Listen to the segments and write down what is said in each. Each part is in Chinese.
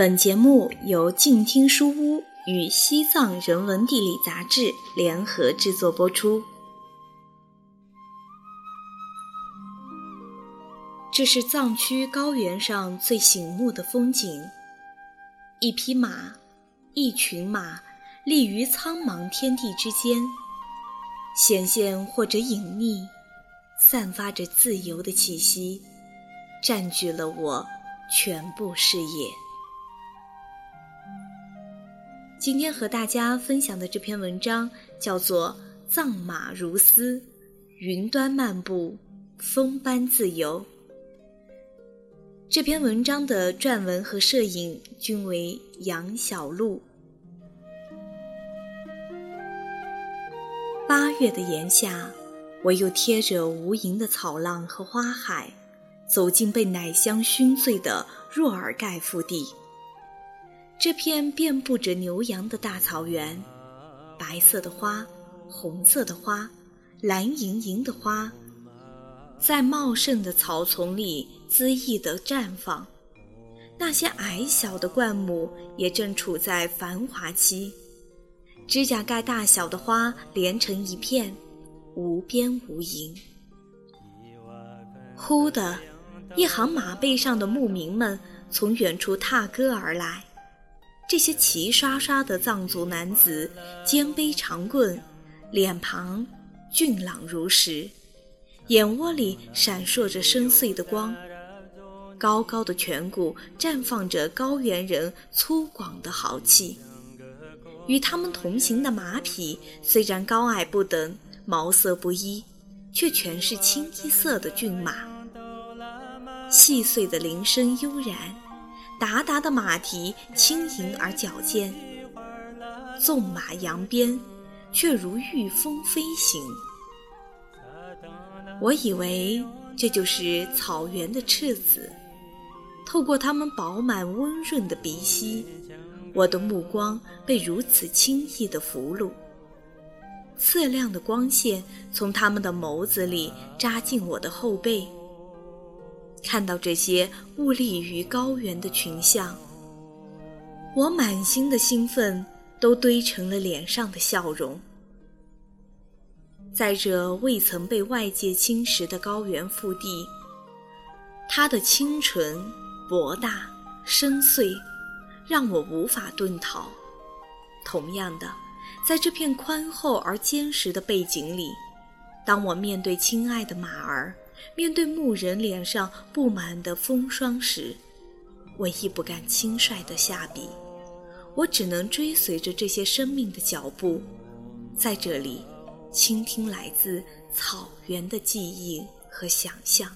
本节目由静听书屋与西藏人文地理杂志联合制作播出。这是藏区高原上最醒目的风景：一匹马，一群马，立于苍茫天地之间，显现或者隐匿，散发着自由的气息，占据了我全部视野。今天和大家分享的这篇文章叫做《藏马如丝，云端漫步，风般自由》。这篇文章的撰文和摄影均为杨小璐。八月的炎夏，我又贴着无垠的草浪和花海，走进被奶香熏醉的若尔盖腹地。这片遍布着牛羊的大草原，白色的花，红色的花，蓝盈盈的花，在茂盛的草丛里恣意地绽放。那些矮小的灌木也正处在繁华期，指甲盖大小的花连成一片，无边无垠。忽的，一行马背上的牧民们从远处踏歌而来。这些齐刷刷的藏族男子，肩背长棍，脸庞俊朗如石，眼窝里闪烁着深邃的光，高高的颧骨绽放着高原人粗犷的豪气。与他们同行的马匹虽然高矮不等，毛色不一，却全是清一色的骏马。细碎的铃声悠然。达达的马蹄轻盈而矫健，纵马扬鞭，却如御风飞行。我以为这就是草原的赤子，透过它们饱满温润的鼻息，我的目光被如此轻易地俘虏。刺亮的光线从他们的眸子里扎进我的后背。看到这些兀立于高原的群像，我满心的兴奋都堆成了脸上的笑容。在这未曾被外界侵蚀的高原腹地，它的清纯、博大、深邃，让我无法遁逃。同样的，在这片宽厚而坚实的背景里，当我面对亲爱的马儿。面对牧人脸上布满的风霜时，我亦不敢轻率地下笔，我只能追随着这些生命的脚步，在这里倾听来自草原的记忆和想象。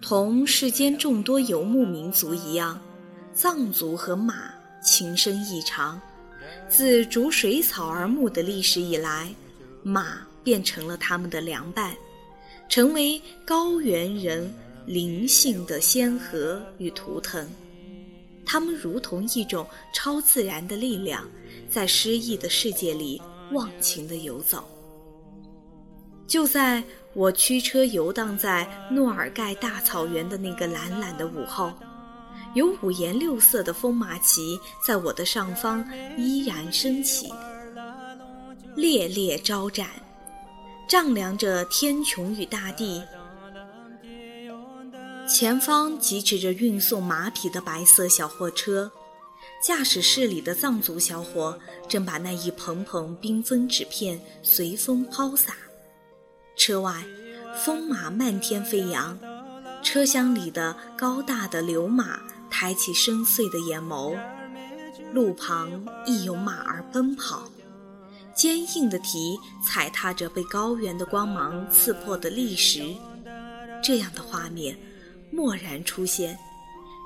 同世间众多游牧民族一样，藏族和马情深意长。自逐水草而牧的历史以来，马变成了他们的良伴。成为高原人灵性的先河与图腾，他们如同一种超自然的力量，在诗意的世界里忘情地游走。就在我驱车游荡在诺尔盖大草原的那个懒懒的午后，有五颜六色的风马旗在我的上方依然升起，猎猎招展。丈量着天穹与大地，前方疾驰着运送马匹的白色小货车，驾驶室里的藏族小伙正把那一蓬蓬缤纷纸片随风抛洒。车外，风马漫天飞扬，车厢里的高大的流马抬起深邃的眼眸，路旁亦有马儿奔跑。坚硬的蹄踩踏着被高原的光芒刺破的砾石，这样的画面蓦然出现，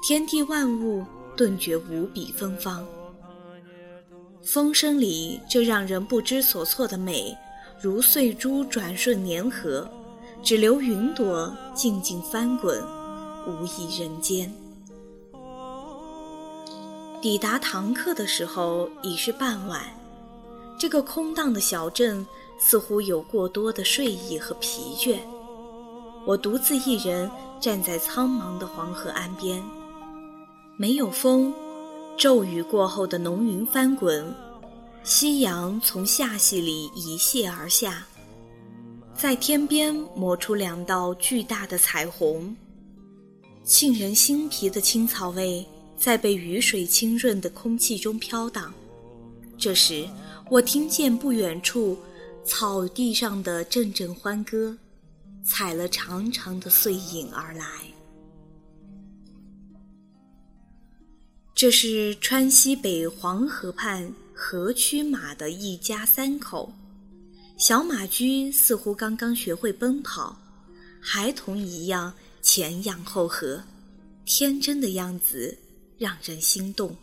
天地万物顿觉无比芬芳。风声里这让人不知所措的美，如碎珠转瞬粘合，只留云朵静静翻滚，无异人间。抵达唐克的时候已是傍晚。这个空荡的小镇似乎有过多的睡意和疲倦。我独自一人站在苍茫的黄河岸边，没有风，骤雨过后的浓云翻滚，夕阳从夏隙里一泻而下，在天边抹出两道巨大的彩虹。沁人心脾的青草味在被雨水浸润的空气中飘荡。这时，我听见不远处草地上的阵阵欢歌，踩了长长的碎影而来。这是川西北黄河畔河曲马的一家三口，小马驹似乎刚刚学会奔跑，孩童一样。前仰后合，天真的样子让人心动。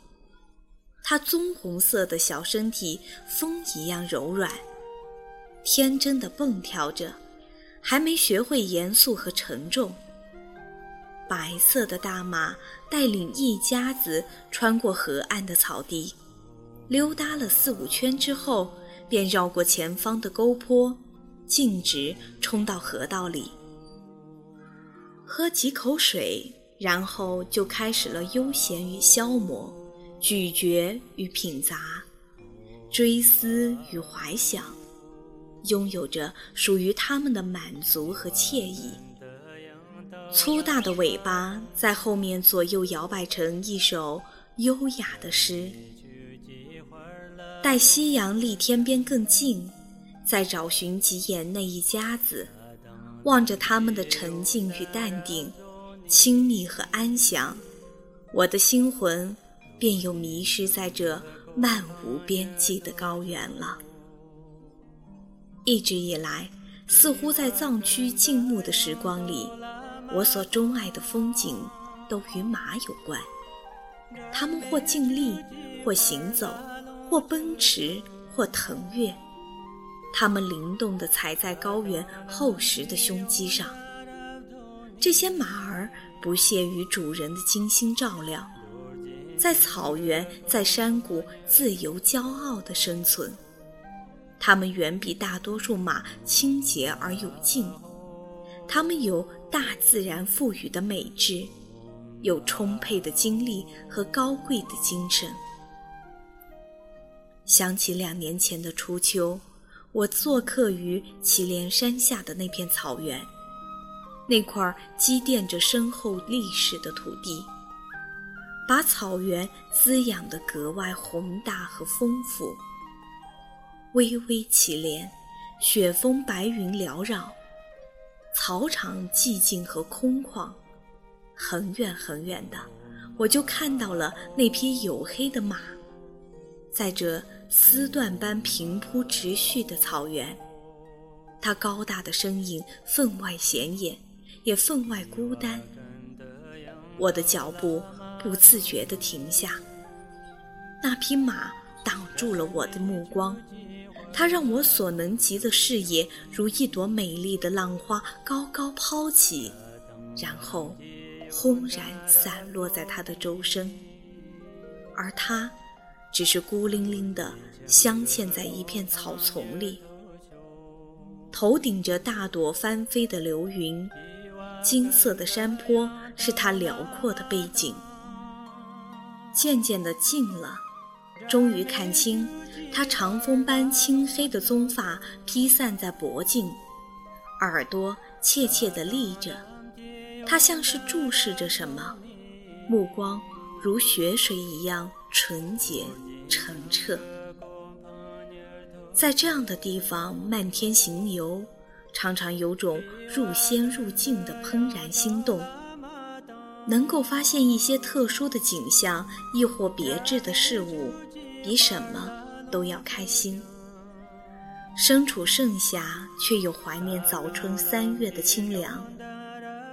他棕红色的小身体风一样柔软，天真的蹦跳着，还没学会严肃和沉重。白色的大马带领一家子穿过河岸的草地，溜达了四五圈之后，便绕过前方的沟坡，径直冲到河道里。喝几口水，然后就开始了悠闲与消磨，咀嚼与品杂，追思与怀想，拥有着属于他们的满足和惬意。粗大的尾巴在后面左右摇摆成一首优雅的诗。待夕阳离天边更近，再找寻几眼那一家子。望着他们的沉静与淡定，亲密和安详，我的心魂便又迷失在这漫无边际的高原了。一直以来，似乎在藏区静穆的时光里，我所钟爱的风景都与马有关。它们或静立，或行走，或奔驰，或腾跃。它们灵动地踩在高原厚实的胸肌上，这些马儿不屑于主人的精心照料，在草原、在山谷自由骄傲地生存。它们远比大多数马清洁而有劲，它们有大自然赋予的美质，有充沛的精力和高贵的精神。想起两年前的初秋。我做客于祁连山下的那片草原，那块积淀着深厚历史的土地，把草原滋养得格外宏大和丰富。巍巍祁连，雪峰白云缭绕，草场寂静和空旷。很远很远的，我就看到了那匹黝黑的马，在这。丝缎般平铺直叙的草原，它高大的身影分外显眼，也分外孤单。我的脚步不自觉地停下，那匹马挡住了我的目光，它让我所能及的视野如一朵美丽的浪花高高抛起，然后轰然散落在它的周身，而它。只是孤零零地镶嵌在一片草丛里，头顶着大朵翻飞的流云，金色的山坡是它辽阔的背景。渐渐地近了，终于看清他长风般青黑的棕发披散在脖颈，耳朵怯怯地立着，他像是注视着什么，目光如雪水一样。纯洁、澄澈，在这样的地方漫天行游，常常有种入仙入境的怦然心动。能够发现一些特殊的景象，亦或别致的事物，比什么都要开心。身处盛夏，却又怀念早春三月的清凉，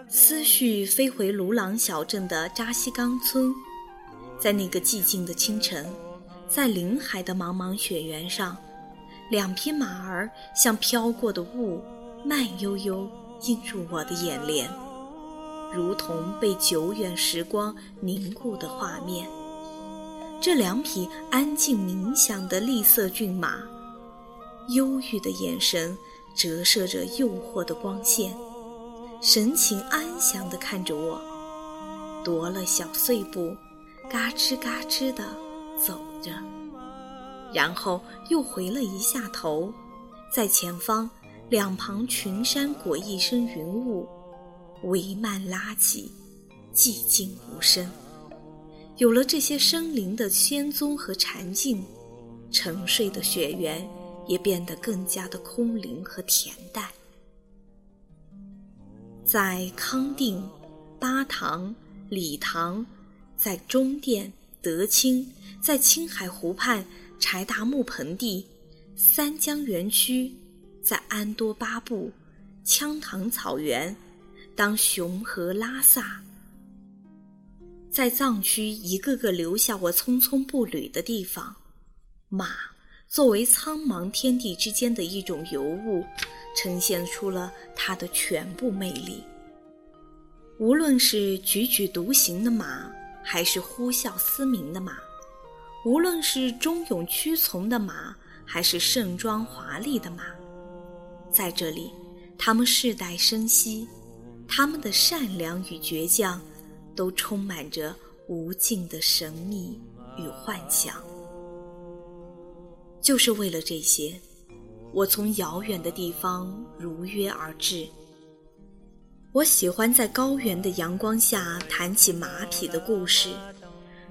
思绪飞回鲁朗小镇的扎西岗村。在那个寂静的清晨，在林海的茫茫雪原上，两匹马儿像飘过的雾，慢悠悠映入我的眼帘，如同被久远时光凝固的画面。这两匹安静冥想的栗色骏马，忧郁的眼神折射着诱惑的光线，神情安详地看着我，踱了小碎步。嘎吱嘎吱地走着，然后又回了一下头，在前方两旁群山裹一身云雾，帷幔拉起，寂静无声。有了这些生灵的仙踪和禅境，沉睡的雪原也变得更加的空灵和恬淡。在康定、巴塘、理塘，在中甸、德清，在青海湖畔柴达木盆地、三江园区，在安多巴布、羌塘草原，当雄和拉萨。在藏区一个个留下我匆匆步履的地方，马作为苍茫天地之间的一种尤物，呈现出了它的全部魅力。无论是踽踽独行的马，还是呼啸嘶鸣的马；无论是忠勇屈从的马，还是盛装华丽的马，在这里，他们世代生息，他们的善良与倔强。都充满着无尽的神秘与幻想。就是为了这些，我从遥远的地方如约而至。我喜欢在高原的阳光下弹起马匹的故事，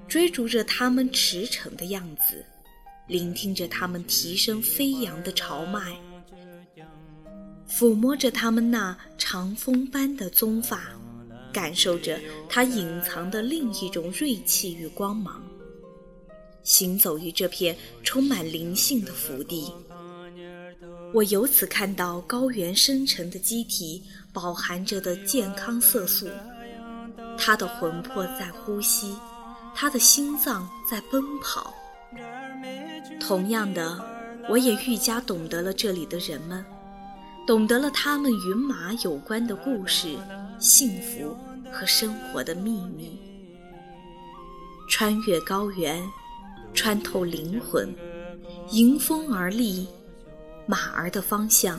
追逐着它们驰骋的样子，聆听着它们蹄声飞扬的潮脉，抚摸着他们那长风般的棕发。感受着它隐藏的另一种锐气与光芒，行走于这片充满灵性的福地，我由此看到高原深沉的机体饱含着的健康色素，它的魂魄在呼吸，它的心脏在奔跑。同样的，我也愈加懂得了这里的人们，懂得了他们与马有关的故事、幸福。和生活的秘密，穿越高原，穿透灵魂，迎风而立，马儿的方向，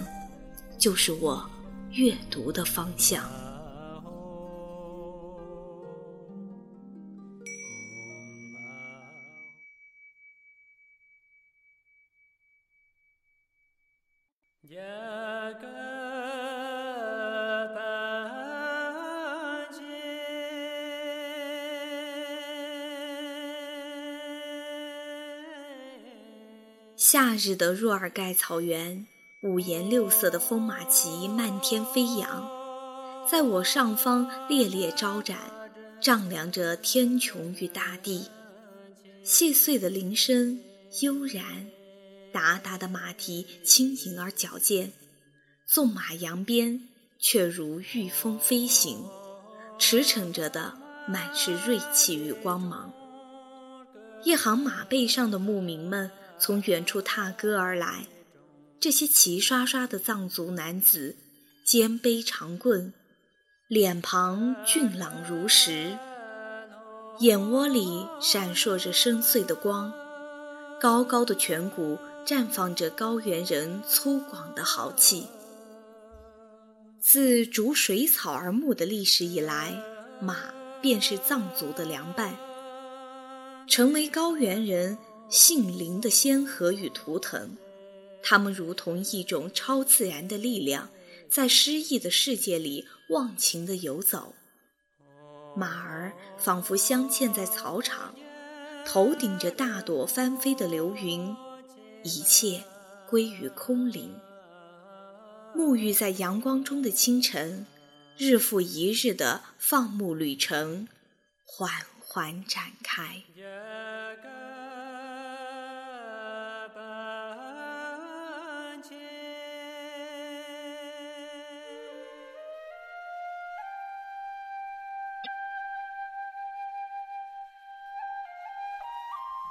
就是我阅读的方向。夏日的若尔盖草原，五颜六色的风马旗漫天飞扬，在我上方猎猎招展，丈量着天穹与大地。细碎的铃声悠然，达达的马蹄轻盈而矫健，纵马扬鞭，却如御风飞行，驰骋着的满是锐气与光芒。一行马背上的牧民们。从远处踏歌而来，这些齐刷刷的藏族男子，肩背长棍，脸庞俊朗如石，眼窝里闪烁着深邃的光，高高的颧骨绽放着高原人粗犷的豪气。自逐水草而牧的历史以来，马便是藏族的良伴，成为高原人。杏林的仙河与图腾，它们如同一种超自然的力量，在诗意的世界里忘情地游走。马儿仿佛镶嵌在草场，头顶着大朵翻飞的流云，一切归于空灵。沐浴在阳光中的清晨，日复一日的放牧旅程，缓缓展开。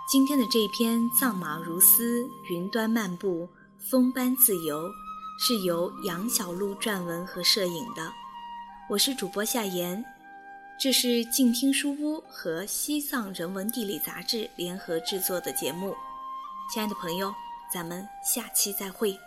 今天的这篇“藏马如丝，云端漫步，风般自由”，是由杨小璐撰文和摄影的。我是主播夏言，这是静听书屋和西藏人文地理杂志联合制作的节目。亲爱的朋友，咱们下期再会。